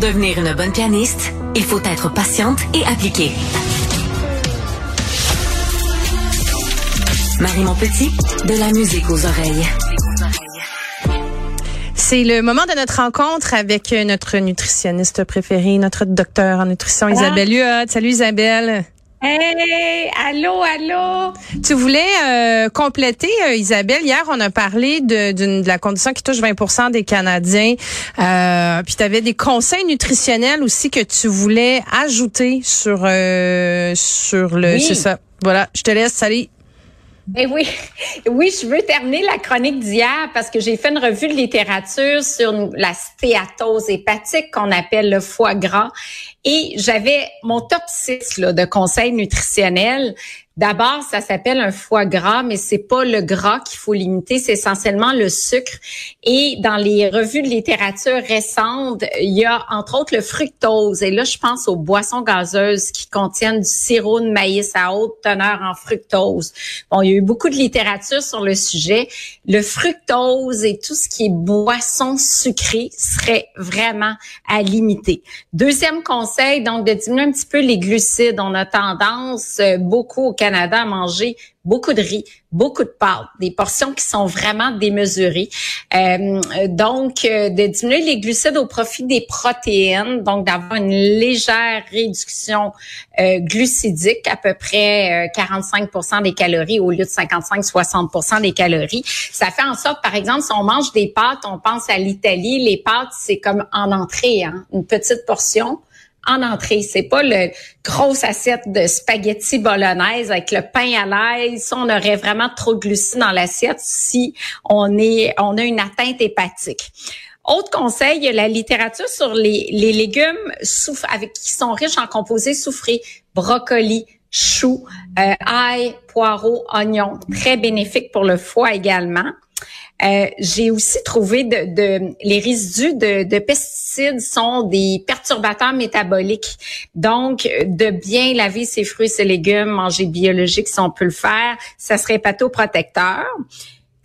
Devenir une bonne pianiste, il faut être patiente et appliquée. Marie Montpetit, de la musique aux oreilles. C'est le moment de notre rencontre avec notre nutritionniste préférée, notre docteur en nutrition, Ah. Isabelle Huot. Salut Isabelle. Hey, allô, allô? Tu voulais euh, compléter, euh, Isabelle. Hier, on a parlé de, d'une- de la condition qui touche 20 des Canadiens. Euh, puis tu avais des conseils nutritionnels aussi que tu voulais ajouter sur euh, sur le. Oui. C'est ça. Voilà. Je te laisse. Salut. Ben oui, oui, je veux terminer la chronique d'hier parce que j'ai fait une revue de littérature sur la stéatose hépatique qu'on appelle le foie gras et j'avais mon top 6 là, de conseils nutritionnels. D'abord, ça s'appelle un foie gras, mais c'est pas le gras qu'il faut limiter, c'est essentiellement le sucre. Et dans les revues de littérature récentes, il y a entre autres le fructose. Et là, je pense aux boissons gazeuses qui contiennent du sirop de maïs à haute teneur en fructose. Bon, il y a eu beaucoup de littérature sur le sujet. Le fructose et tout ce qui est boisson sucrée serait vraiment à limiter. Deuxième conseil, donc de diminuer un petit peu les glucides. On a tendance euh, beaucoup au manger beaucoup de riz, beaucoup de pâtes, des portions qui sont vraiment démesurées. Euh, donc, euh, de diminuer les glucides au profit des protéines, donc d'avoir une légère réduction euh, glucidique, à peu près euh, 45% des calories au lieu de 55-60 des calories. Ça fait en sorte, par exemple, si on mange des pâtes, on pense à l'Italie, les pâtes, c'est comme en entrée, hein, une petite portion en entrée. C'est pas le grosse assiette de spaghetti bolognaise avec le pain à l'aise. Ça, on aurait vraiment trop de glucides dans l'assiette si on est, on a une atteinte hépatique. Autre conseil, il la littérature sur les, légumes souf- avec qui sont riches en composés soufrés, brocoli, choux, euh, ail, poireaux, oignons, très bénéfiques pour le foie également. Euh, j'ai aussi trouvé de, de les résidus de, de pesticides sont des perturbateurs métaboliques. Donc, de bien laver ses fruits et ses légumes, manger biologique si on peut le faire, ça serait hépatoprotecteur.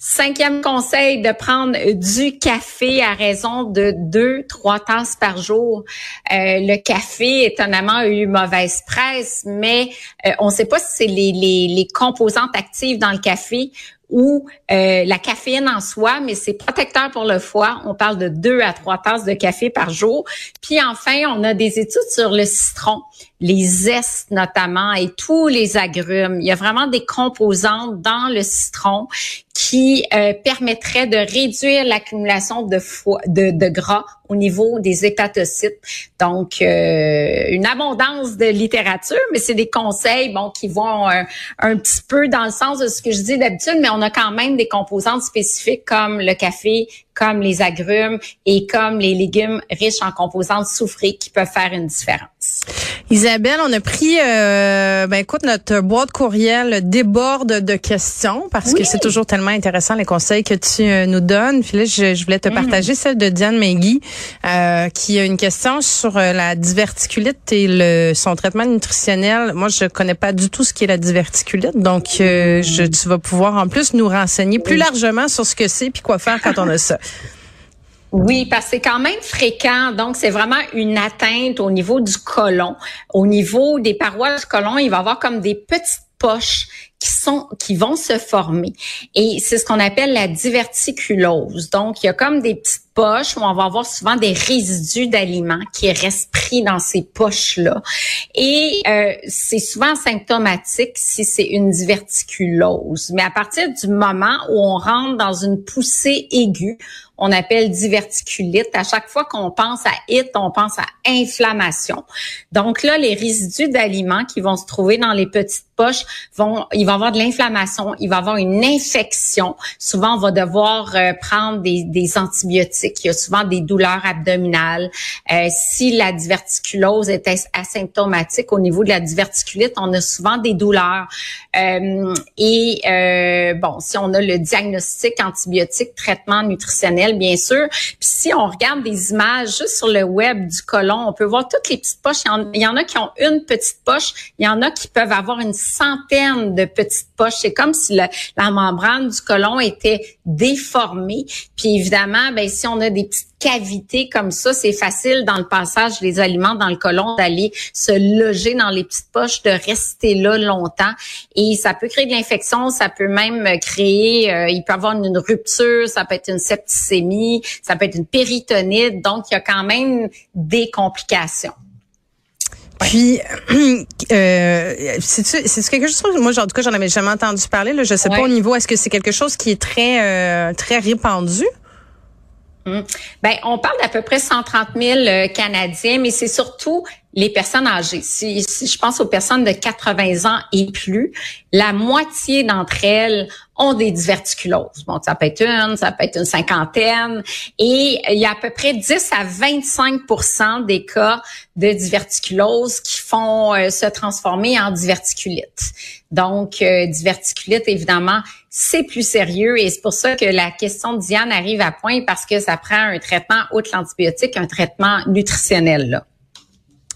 Cinquième conseil, de prendre du café à raison de deux, trois tasses par jour. Euh, le café, étonnamment, a eu mauvaise presse, mais euh, on ne sait pas si c'est les, les, les composantes actives dans le café ou euh, la caféine en soi, mais c'est protecteur pour le foie. On parle de deux à trois tasses de café par jour. Puis enfin, on a des études sur le citron, les zestes notamment et tous les agrumes. Il y a vraiment des composantes dans le citron qui euh, permettraient de réduire l'accumulation de, de, de gras au niveau des hépatocytes. Donc, euh, une abondance de littérature, mais c'est des conseils bon qui vont euh, un petit peu dans le sens de ce que je dis d'habitude, mais on a quand même des composantes spécifiques comme le café, comme les agrumes et comme les légumes riches en composantes soufrées qui peuvent faire une différence. Isabelle, on a pris, euh, ben écoute, notre boîte courriel déborde de questions parce que c'est toujours tellement intéressant les conseils que tu euh, nous donnes. Puis là, je, je voulais te partager celle de Diane Megui euh, qui a une question sur euh, la diverticulite et le, son traitement nutritionnel. Moi, je connais pas du tout ce qu'est la diverticulite, donc euh, je, tu vas pouvoir en plus nous renseigner plus largement sur ce que c'est puis quoi faire quand on a ça. Oui, parce que c'est quand même fréquent. Donc, c'est vraiment une atteinte au niveau du côlon. Au niveau des parois du côlon, il va y avoir comme des petites poches qui sont qui vont se former et c'est ce qu'on appelle la diverticulose. Donc il y a comme des petites poches où on va avoir souvent des résidus d'aliments qui restent pris dans ces poches là et euh, c'est souvent symptomatique si c'est une diverticulose. Mais à partir du moment où on rentre dans une poussée aiguë, on appelle diverticulite. À chaque fois qu'on pense à it, on pense à inflammation. Donc là, les résidus d'aliments qui vont se trouver dans les petites poches vont, il va y avoir de l'inflammation, il va avoir une infection. Souvent, on va devoir euh, prendre des, des, antibiotiques. Il y a souvent des douleurs abdominales. Euh, si la diverticulose est asymptomatique au niveau de la diverticulite, on a souvent des douleurs. Euh, et bon, si on a le diagnostic antibiotique, traitement nutritionnel, bien sûr. Puis si on regarde des images juste sur le web du côlon, on peut voir toutes les petites poches. Il y en, a qui ont une petite poche. Il y en a qui peuvent avoir une centaine de petites poches. C'est comme si la membrane du côlon était déformée. Puis évidemment, ben si on a des petites cavités comme ça, c'est facile dans le passage des aliments dans le côlon d'aller se loger dans les petites poches, de rester là longtemps. Et ça peut créer de l'infection, ça peut même créer, euh, il peut avoir une rupture, ça peut être une septicémie, ça peut être une péritonite. Donc, il y a quand même des complications. Puis, euh, c'est quelque chose, moi, en tout cas, j'en avais jamais entendu parler. Là, je sais pas au niveau, est-ce que c'est quelque chose qui est très, euh, très répandu? Hum. Ben, on parle d'à peu près 130 000 euh, Canadiens, mais c'est surtout les personnes âgées. Si, si, je pense aux personnes de 80 ans et plus, la moitié d'entre elles ont des diverticuloses. Bon, ça peut être une, ça peut être une cinquantaine. Et il y a à peu près 10 à 25% des cas de diverticulose qui font euh, se transformer en diverticulite. Donc, euh, diverticulite, évidemment, c'est plus sérieux et c'est pour ça que la question de Diane arrive à point parce que ça prend un traitement outre l'antibiotique, un traitement nutritionnel. Là.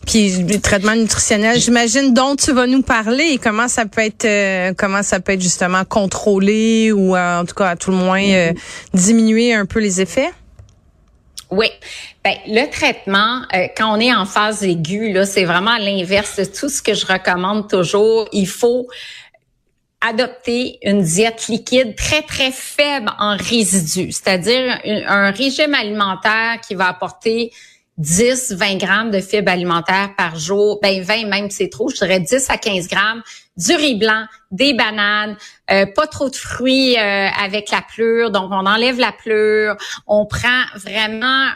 Puis le traitement nutritionnel, j'imagine dont tu vas nous parler et comment ça peut être euh, comment ça peut être justement contrôlé ou euh, en tout cas à tout le moins euh, diminuer un peu les effets? Oui. Ben, le traitement, quand on est en phase aiguë, là, c'est vraiment l'inverse de tout ce que je recommande toujours. Il faut adopter une diète liquide très, très faible en résidus, c'est-à-dire un régime alimentaire qui va apporter 10, 20 grammes de fibres alimentaires par jour. Ben 20 même c'est trop, je dirais 10 à 15 grammes. Du riz blanc, des bananes, euh, pas trop de fruits euh, avec la pleure. Donc on enlève la pleure. On prend vraiment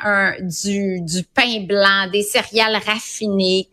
du, du pain blanc, des céréales raffinées,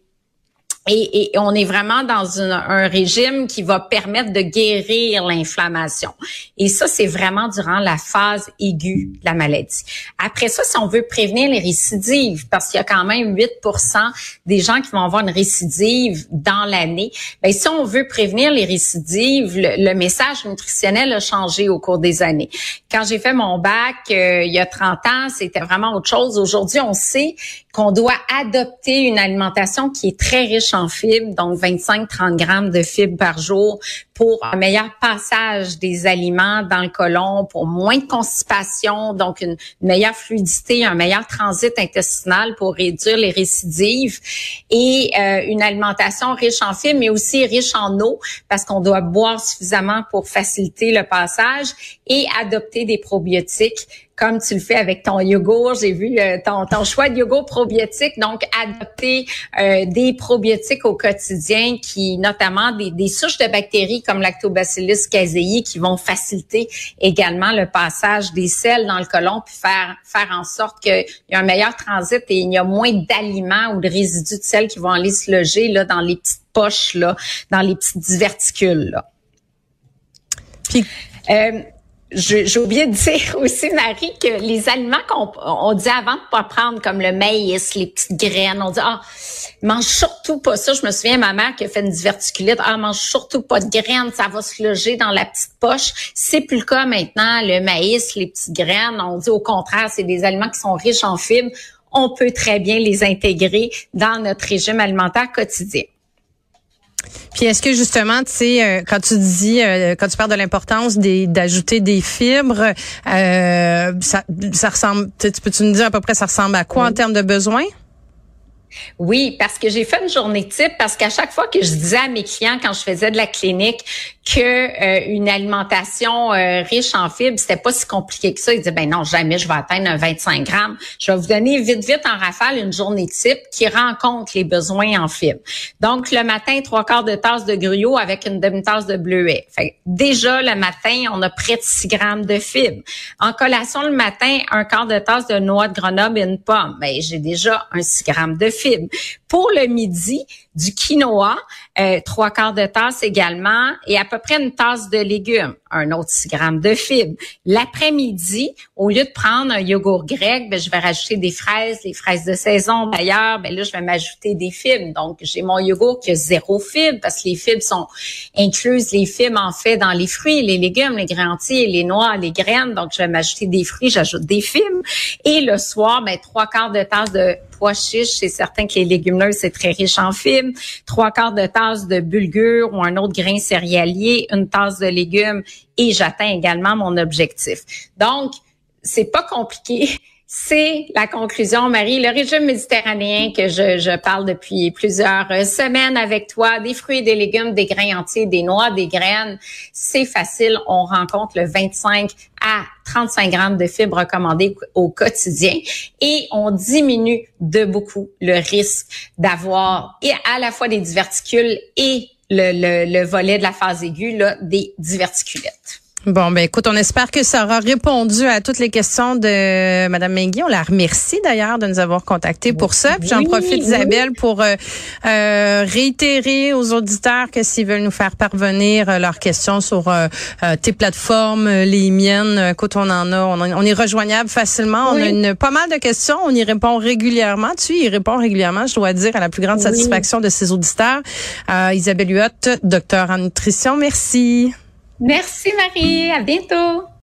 et, on est vraiment dans un régime qui va permettre de guérir l'inflammation. Et ça, c'est vraiment durant la phase aiguë de la maladie. Après ça, si on veut prévenir les récidives, parce qu'il y a quand même 8% des gens qui vont avoir une récidive dans l'année, ben si on veut prévenir les récidives, le, message nutritionnel a changé au cours des années. Quand j'ai fait mon bac euh, il y a 30 ans, c'était vraiment autre chose. Aujourd'hui, on sait qu'on doit adopter une alimentation qui est très riche en fibres, donc 25-30 grammes de fibres par jour pour un meilleur passage des aliments dans le côlon, pour moins de constipation, donc une meilleure fluidité, un meilleur transit intestinal pour réduire les récidives et euh, une alimentation riche en fibres, mais aussi riche en eau parce qu'on doit boire suffisamment pour faciliter le passage et adopter des probiotiques comme tu le fais avec ton yogourt. J'ai vu euh, ton, ton, choix de yogourt probiotique. Donc, adopter euh, des probiotiques au quotidien qui, notamment des, des souches de bactéries comme Lactobacillus casei qui vont faciliter également le passage des sels dans le côlon puis faire, faire en sorte qu'il y a un meilleur transit et il y a moins d'aliments ou de résidus de sel qui vont aller se loger là, dans les petites poches, là, dans les petites diverticules. Là. Puis, euh, j'ai oublié de dire aussi, Marie, que les aliments qu'on on dit avant de pas prendre, comme le maïs, les petites graines, on dit, ah, mange surtout pas ça. Je me souviens, ma mère qui a fait une diverticulite, ah, mange surtout pas de graines, ça va se loger dans la petite poche. C'est plus le cas maintenant. Le maïs, les petites graines, on dit au contraire, c'est des aliments qui sont riches en fibres. On peut très bien les intégrer dans notre régime alimentaire quotidien. Puis est-ce que justement, tu sais, euh, quand tu dis, euh, quand tu parles de l'importance d'ajouter des fibres, euh, ça, ça ressemble, tu peux-tu nous dire à peu près ça ressemble à quoi en termes de besoins? Oui, parce que j'ai fait une journée type parce qu'à chaque fois que je disais à mes clients quand je faisais de la clinique que euh, une alimentation euh, riche en fibres, c'était pas si compliqué que ça, ils disaient ben non, jamais je vais atteindre un 25 grammes. Je vais vous donner vite vite en rafale une journée type qui rencontre les besoins en fibres. Donc le matin, trois quarts de tasse de gruyot avec une demi-tasse de bleuet. Déjà le matin, on a près de 6 grammes de fibres. En collation le matin, un quart de tasse de noix de Grenoble et une pomme. Ben j'ai déjà un 6 grammes de fibres Pour le midi, du quinoa, euh, trois quarts de tasse également, et à peu près une tasse de légumes, un autre 6 grammes de fibres. L'après-midi, au lieu de prendre un yogourt grec, ben, je vais rajouter des fraises, les fraises de saison d'ailleurs, ben là, je vais m'ajouter des fibres. Donc, j'ai mon yogourt qui a zéro fibre parce que les fibres sont incluses, les fibres en fait dans les fruits, les légumes, les grains entiers, les noix, les graines. Donc, je vais m'ajouter des fruits, j'ajoute des fibres. Et le soir, ben, trois quarts de tasse de pois. C'est certain que les légumineuses, c'est très riche en fibres. Trois quarts de tasse de bulgur ou un autre grain céréalier, une tasse de légumes et j'atteins également mon objectif. Donc, c'est pas compliqué. C'est la conclusion, Marie. Le régime méditerranéen que je, parle depuis plusieurs semaines avec toi, des fruits, des légumes, des grains entiers, des noix, des graines, c'est facile. On rencontre le 25 à 35 grammes de fibres recommandées au quotidien et on diminue de beaucoup le risque d'avoir à la fois des diverticules et le, le, le volet de la phase aiguë, là, des diverticulettes. Bon, ben écoute, on espère que ça aura répondu à toutes les questions de Madame Mengui. On la remercie d'ailleurs de nous avoir contactés pour ça. Puis j'en profite, Isabelle, pour euh, euh, réitérer aux auditeurs que s'ils veulent nous faire parvenir euh, leurs questions sur euh, tes plateformes, les miennes, écoute, on en a, on, est rejoignable facilement. On a une, pas mal de questions. On y répond régulièrement. Tu y réponds régulièrement, je dois dire, à la plus grande satisfaction de ses auditeurs. Isabelle Huot, docteur en nutrition. Merci. Merci Marie, à bientôt.